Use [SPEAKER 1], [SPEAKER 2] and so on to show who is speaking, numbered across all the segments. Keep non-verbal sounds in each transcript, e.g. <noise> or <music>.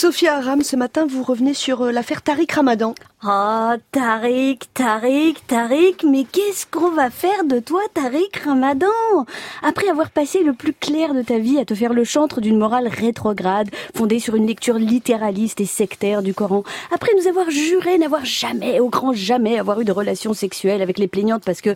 [SPEAKER 1] Sophia Aram, ce matin, vous revenez sur euh, l'affaire Tariq Ramadan.
[SPEAKER 2] Oh, Tariq, Tariq, Tariq, mais qu'est-ce qu'on va faire de toi, Tariq Ramadan? Après avoir passé le plus clair de ta vie à te faire le chantre d'une morale rétrograde, fondée sur une lecture littéraliste et sectaire du Coran, après nous avoir juré n'avoir jamais, au grand jamais, avoir eu de relations sexuelles avec les plaignantes parce que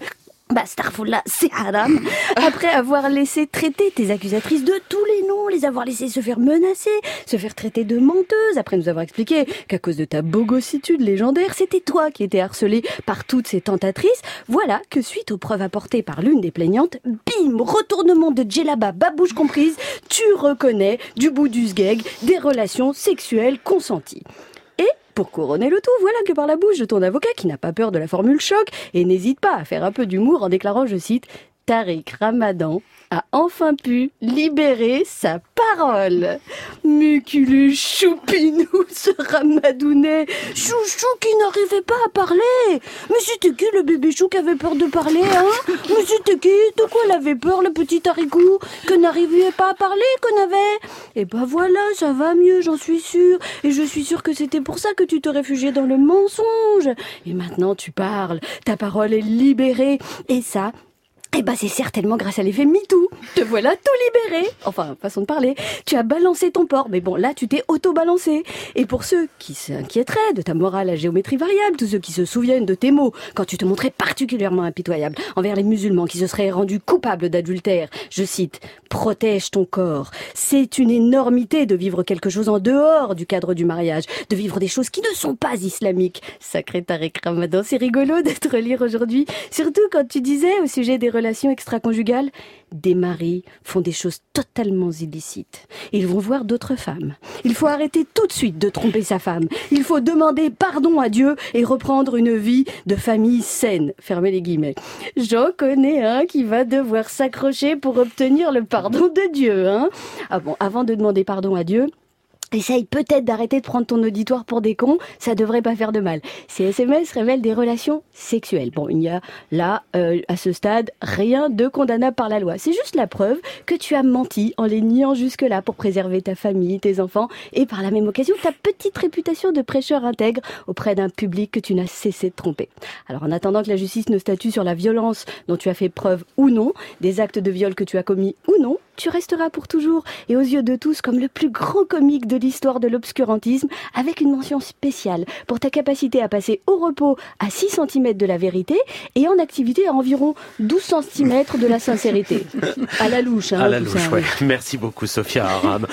[SPEAKER 2] bah, Starfall c'est haram. <laughs> Après avoir laissé traiter tes accusatrices de tous les les avoir laissées se faire menacer, se faire traiter de menteuse, après nous avoir expliqué qu'à cause de ta bogossitude légendaire, c'était toi qui étais harcelée par toutes ces tentatrices, voilà que suite aux preuves apportées par l'une des plaignantes, bim, retournement de djellaba, babouche comprise, tu reconnais du bout du sgeg des relations sexuelles consenties. Pour couronner le tout, voilà que par la bouche de ton avocat qui n'a pas peur de la formule choc et n'hésite pas à faire un peu d'humour en déclarant, je cite, Tariq Ramadan a enfin pu libérer sa parole. Muculu choupinou, <laughs> ce ramadounet, chouchou qui n'arrivait pas à parler. Mais c'était qui le bébé chou qui avait peur de parler, hein? Mais c'était qui? De quoi elle avait peur, le petit haricou Que n'arrivait pas à parler, qu'on avait? Et ben voilà, ça va mieux, j'en suis sûre. Et je suis sûre que c'était pour ça que tu te réfugiais dans le mensonge. Et maintenant tu parles, ta parole est libérée. Et ça, eh ben, c'est certainement grâce à l'effet MeToo. Te voilà tout libéré. Enfin, façon de parler. Tu as balancé ton porc. Mais bon, là, tu t'es auto-balancé. Et pour ceux qui s'inquiéteraient de ta morale à géométrie variable, tous ceux qui se souviennent de tes mots quand tu te montrais particulièrement impitoyable envers les musulmans qui se seraient rendus coupables d'adultère, je cite, protège ton corps. C'est une énormité de vivre quelque chose en dehors du cadre du mariage, de vivre des choses qui ne sont pas islamiques. Sacré Tarek Ramadan, c'est rigolo <laughs> de te relire aujourd'hui. Surtout quand tu disais au sujet des relations extra-conjugales, des maris font des choses totalement illicites. Ils vont voir d'autres femmes. Il faut arrêter tout de suite de tromper sa femme. Il faut demander pardon à Dieu et reprendre une vie de famille saine. Fermez les guillemets. J'en connais un qui va devoir s'accrocher pour obtenir le pardon de Dieu, hein. Ah bon, avant de demander pardon à Dieu, Essaye peut-être d'arrêter de prendre ton auditoire pour des cons, ça devrait pas faire de mal. Ces SMS révèlent des relations sexuelles. Bon, il n'y a là, euh, à ce stade, rien de condamnable par la loi. C'est juste la preuve que tu as menti en les niant jusque-là pour préserver ta famille, tes enfants et par la même occasion ta petite réputation de prêcheur intègre auprès d'un public que tu n'as cessé de tromper. Alors en attendant que la justice ne statue sur la violence dont tu as fait preuve ou non, des actes de viol que tu as commis ou non, tu resteras pour toujours et aux yeux de tous comme le plus grand comique de l'histoire de l'obscurantisme avec une mention spéciale pour ta capacité à passer au repos à 6 cm de la vérité et en activité à environ 12 cm de la sincérité. <laughs> À la louche, hein,
[SPEAKER 3] À la louche, ouais. <laughs> Merci beaucoup Sophia Aram.